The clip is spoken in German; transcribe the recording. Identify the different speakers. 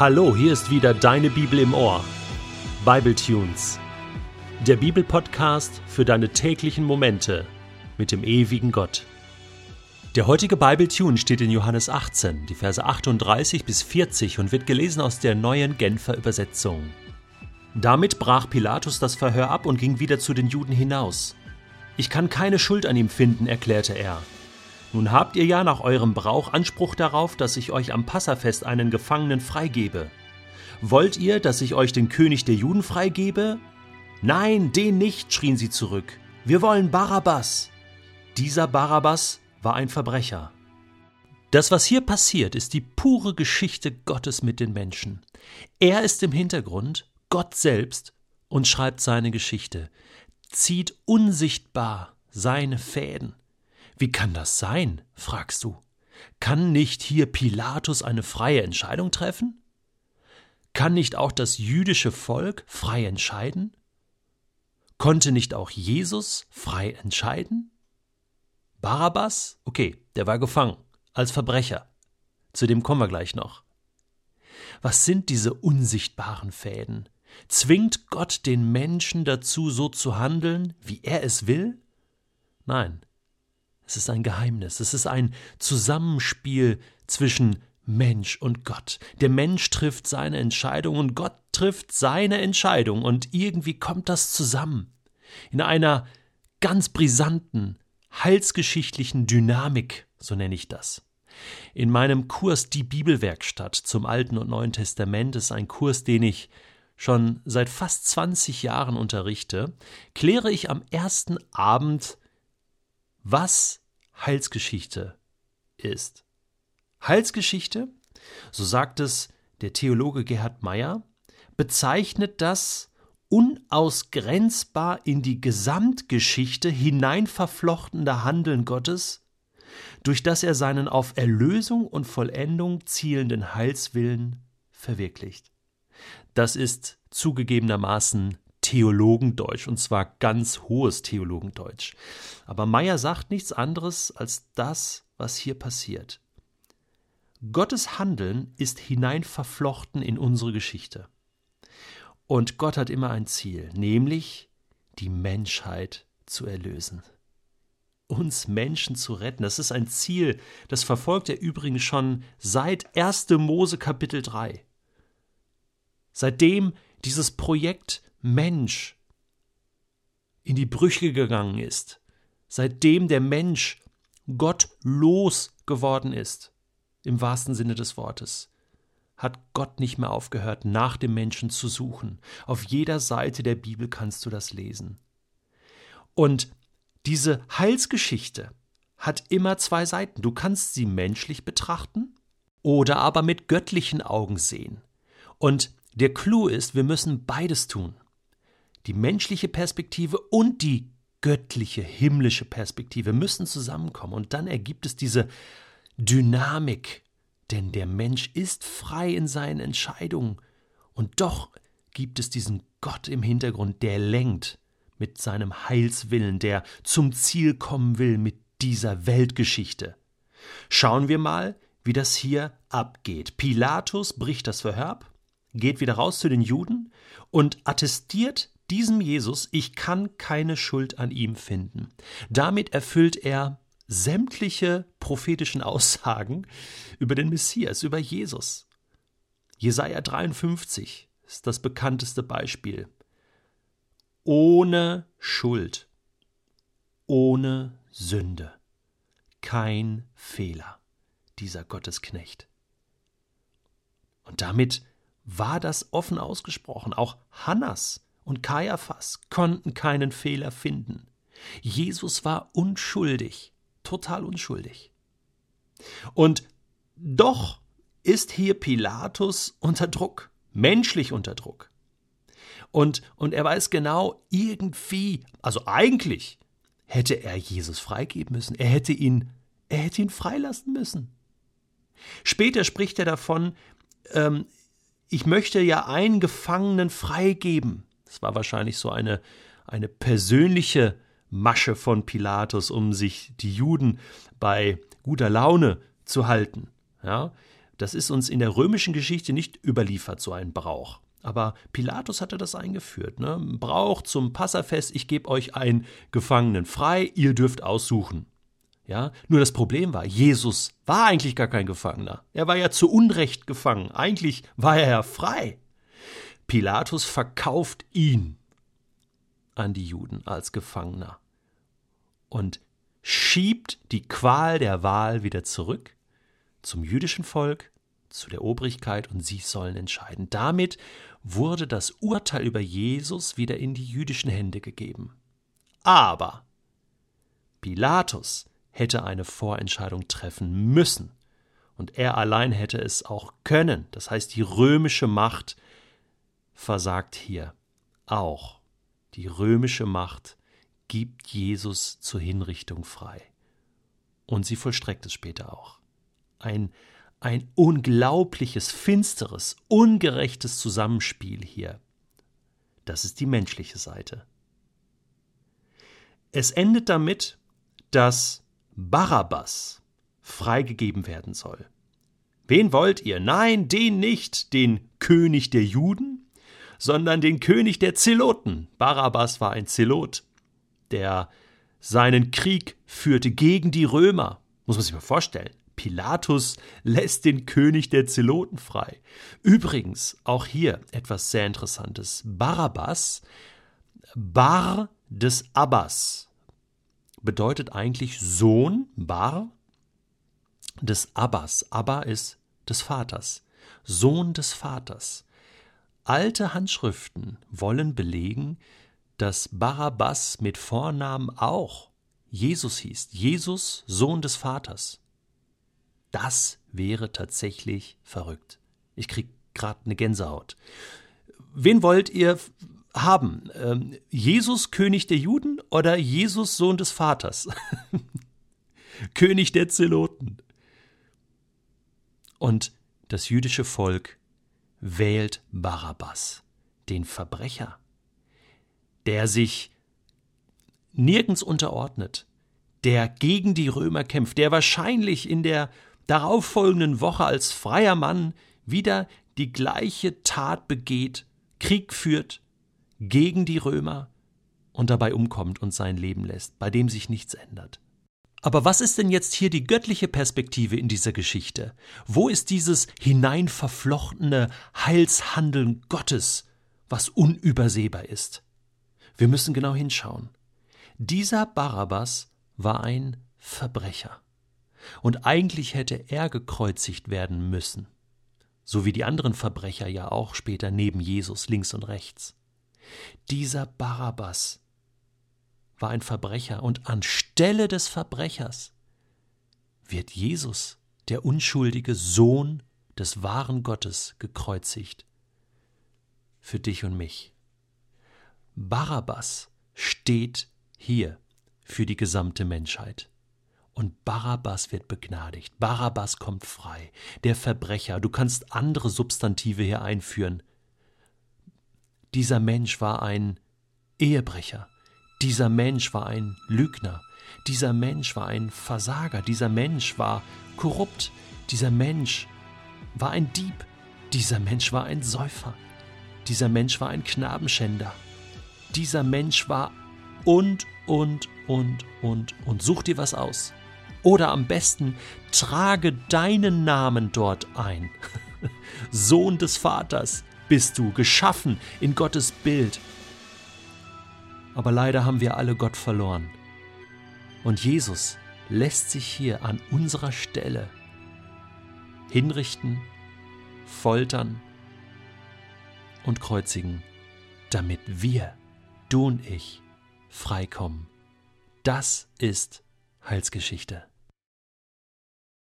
Speaker 1: Hallo, hier ist wieder deine Bibel im Ohr. Bible Tunes. Der Bibelpodcast für deine täglichen Momente mit dem ewigen Gott. Der heutige Bible Tune steht in Johannes 18, die Verse 38 bis 40 und wird gelesen aus der neuen Genfer Übersetzung. Damit brach Pilatus das Verhör ab und ging wieder zu den Juden hinaus. Ich kann keine Schuld an ihm finden, erklärte er. Nun habt ihr ja nach eurem Brauch Anspruch darauf, dass ich euch am Passafest einen Gefangenen freigebe. Wollt ihr, dass ich euch den König der Juden freigebe? Nein, den nicht, schrien sie zurück. Wir wollen Barabbas. Dieser Barabbas war ein Verbrecher. Das, was hier passiert, ist die pure Geschichte Gottes mit den Menschen. Er ist im Hintergrund, Gott selbst, und schreibt seine Geschichte, zieht unsichtbar seine Fäden. Wie kann das sein? fragst du. Kann nicht hier Pilatus eine freie Entscheidung treffen? Kann nicht auch das jüdische Volk frei entscheiden? Konnte nicht auch Jesus frei entscheiden? Barabbas? Okay, der war gefangen, als Verbrecher. Zu dem kommen wir gleich noch. Was sind diese unsichtbaren Fäden? Zwingt Gott den Menschen dazu, so zu handeln, wie er es will? Nein, es ist ein Geheimnis, es ist ein Zusammenspiel zwischen Mensch und Gott. Der Mensch trifft seine Entscheidung und Gott trifft seine Entscheidung und irgendwie kommt das zusammen. In einer ganz brisanten, heilsgeschichtlichen Dynamik, so nenne ich das. In meinem Kurs Die Bibelwerkstatt zum Alten und Neuen Testament ist ein Kurs, den ich schon seit fast 20 Jahren unterrichte, kläre ich am ersten Abend, was Heilsgeschichte ist. Heilsgeschichte, so sagt es der Theologe Gerhard Meyer, bezeichnet das unausgrenzbar in die Gesamtgeschichte hineinverflochtene Handeln Gottes, durch das er seinen auf Erlösung und Vollendung zielenden Heilswillen verwirklicht. Das ist zugegebenermaßen Theologendeutsch, und zwar ganz hohes Theologendeutsch. Aber Meyer sagt nichts anderes als das, was hier passiert. Gottes Handeln ist hineinverflochten in unsere Geschichte. Und Gott hat immer ein Ziel, nämlich die Menschheit zu erlösen. Uns Menschen zu retten. Das ist ein Ziel, das verfolgt er übrigens schon seit 1. Mose Kapitel 3. Seitdem dieses Projekt Mensch in die Brüche gegangen ist, seitdem der Mensch Gott los geworden ist, im wahrsten Sinne des Wortes, hat Gott nicht mehr aufgehört, nach dem Menschen zu suchen. Auf jeder Seite der Bibel kannst du das lesen. Und diese Heilsgeschichte hat immer zwei Seiten. Du kannst sie menschlich betrachten oder aber mit göttlichen Augen sehen. Und der Clou ist, wir müssen beides tun die menschliche Perspektive und die göttliche, himmlische Perspektive müssen zusammenkommen. Und dann ergibt es diese Dynamik. Denn der Mensch ist frei in seinen Entscheidungen. Und doch gibt es diesen Gott im Hintergrund, der lenkt mit seinem Heilswillen, der zum Ziel kommen will mit dieser Weltgeschichte. Schauen wir mal, wie das hier abgeht. Pilatus bricht das Verhör geht wieder raus zu den Juden und attestiert diesem Jesus, ich kann keine Schuld an ihm finden. Damit erfüllt er sämtliche prophetischen Aussagen über den Messias, über Jesus. Jesaja 53 ist das bekannteste Beispiel. Ohne Schuld, ohne Sünde, kein Fehler, dieser Gottesknecht. Und damit war das offen ausgesprochen. Auch Hannas und Kaiaphas konnten keinen Fehler finden. Jesus war unschuldig, total unschuldig. Und doch ist hier Pilatus unter Druck, menschlich unter Druck. Und, und er weiß genau, irgendwie, also eigentlich hätte er Jesus freigeben müssen. Er hätte ihn, er hätte ihn freilassen müssen. Später spricht er davon, ähm, ich möchte ja einen Gefangenen freigeben. Es war wahrscheinlich so eine, eine persönliche Masche von Pilatus, um sich die Juden bei guter Laune zu halten. Ja? Das ist uns in der römischen Geschichte nicht überliefert, so ein Brauch. Aber Pilatus hatte das eingeführt. Ne? Brauch zum Passafest, ich gebe euch einen Gefangenen frei, ihr dürft aussuchen. Ja, nur das Problem war, Jesus war eigentlich gar kein Gefangener. Er war ja zu Unrecht gefangen. Eigentlich war er ja frei. Pilatus verkauft ihn an die Juden als Gefangener und schiebt die Qual der Wahl wieder zurück zum jüdischen Volk, zu der Obrigkeit und sie sollen entscheiden. Damit wurde das Urteil über Jesus wieder in die jüdischen Hände gegeben. Aber Pilatus hätte eine Vorentscheidung treffen müssen. Und er allein hätte es auch können. Das heißt, die römische Macht versagt hier auch. Die römische Macht gibt Jesus zur Hinrichtung frei. Und sie vollstreckt es später auch. Ein, ein unglaubliches, finsteres, ungerechtes Zusammenspiel hier. Das ist die menschliche Seite. Es endet damit, dass Barabbas freigegeben werden soll. Wen wollt ihr? Nein, den nicht, den König der Juden, sondern den König der Zeloten. Barabbas war ein Zelot, der seinen Krieg führte gegen die Römer. Muss man sich mal vorstellen. Pilatus lässt den König der Zeloten frei. Übrigens, auch hier etwas sehr Interessantes. Barabbas, Bar des Abbas, bedeutet eigentlich Sohn, Bar, des Abbas. Abba ist des Vaters. Sohn des Vaters. Alte Handschriften wollen belegen, dass Barabbas mit Vornamen auch Jesus hieß. Jesus, Sohn des Vaters. Das wäre tatsächlich verrückt. Ich krieg gerade eine Gänsehaut. Wen wollt ihr haben? Ähm, Jesus, König der Juden oder Jesus, Sohn des Vaters? König der Zeloten. Und das jüdische Volk wählt Barabbas, den Verbrecher, der sich nirgends unterordnet, der gegen die Römer kämpft, der wahrscheinlich in der darauffolgenden Woche als freier Mann wieder die gleiche Tat begeht, Krieg führt gegen die Römer und dabei umkommt und sein Leben lässt, bei dem sich nichts ändert. Aber was ist denn jetzt hier die göttliche Perspektive in dieser Geschichte? Wo ist dieses hineinverflochtene Heilshandeln Gottes, was unübersehbar ist? Wir müssen genau hinschauen. Dieser Barabbas war ein Verbrecher. Und eigentlich hätte er gekreuzigt werden müssen. So wie die anderen Verbrecher ja auch später neben Jesus links und rechts. Dieser Barabbas war ein Verbrecher und anstelle des Verbrechers wird Jesus, der unschuldige Sohn des wahren Gottes, gekreuzigt. Für dich und mich. Barabbas steht hier für die gesamte Menschheit. Und Barabbas wird begnadigt. Barabbas kommt frei. Der Verbrecher. Du kannst andere Substantive hier einführen. Dieser Mensch war ein Ehebrecher. Dieser Mensch war ein Lügner. Dieser Mensch war ein Versager. Dieser Mensch war korrupt. Dieser Mensch war ein Dieb. Dieser Mensch war ein Säufer. Dieser Mensch war ein Knabenschänder. Dieser Mensch war und, und, und, und, und. Such dir was aus. Oder am besten trage deinen Namen dort ein. Sohn des Vaters bist du, geschaffen in Gottes Bild. Aber leider haben wir alle Gott verloren. Und Jesus lässt sich hier an unserer Stelle hinrichten, foltern und kreuzigen, damit wir, du und ich, freikommen. Das ist Heilsgeschichte.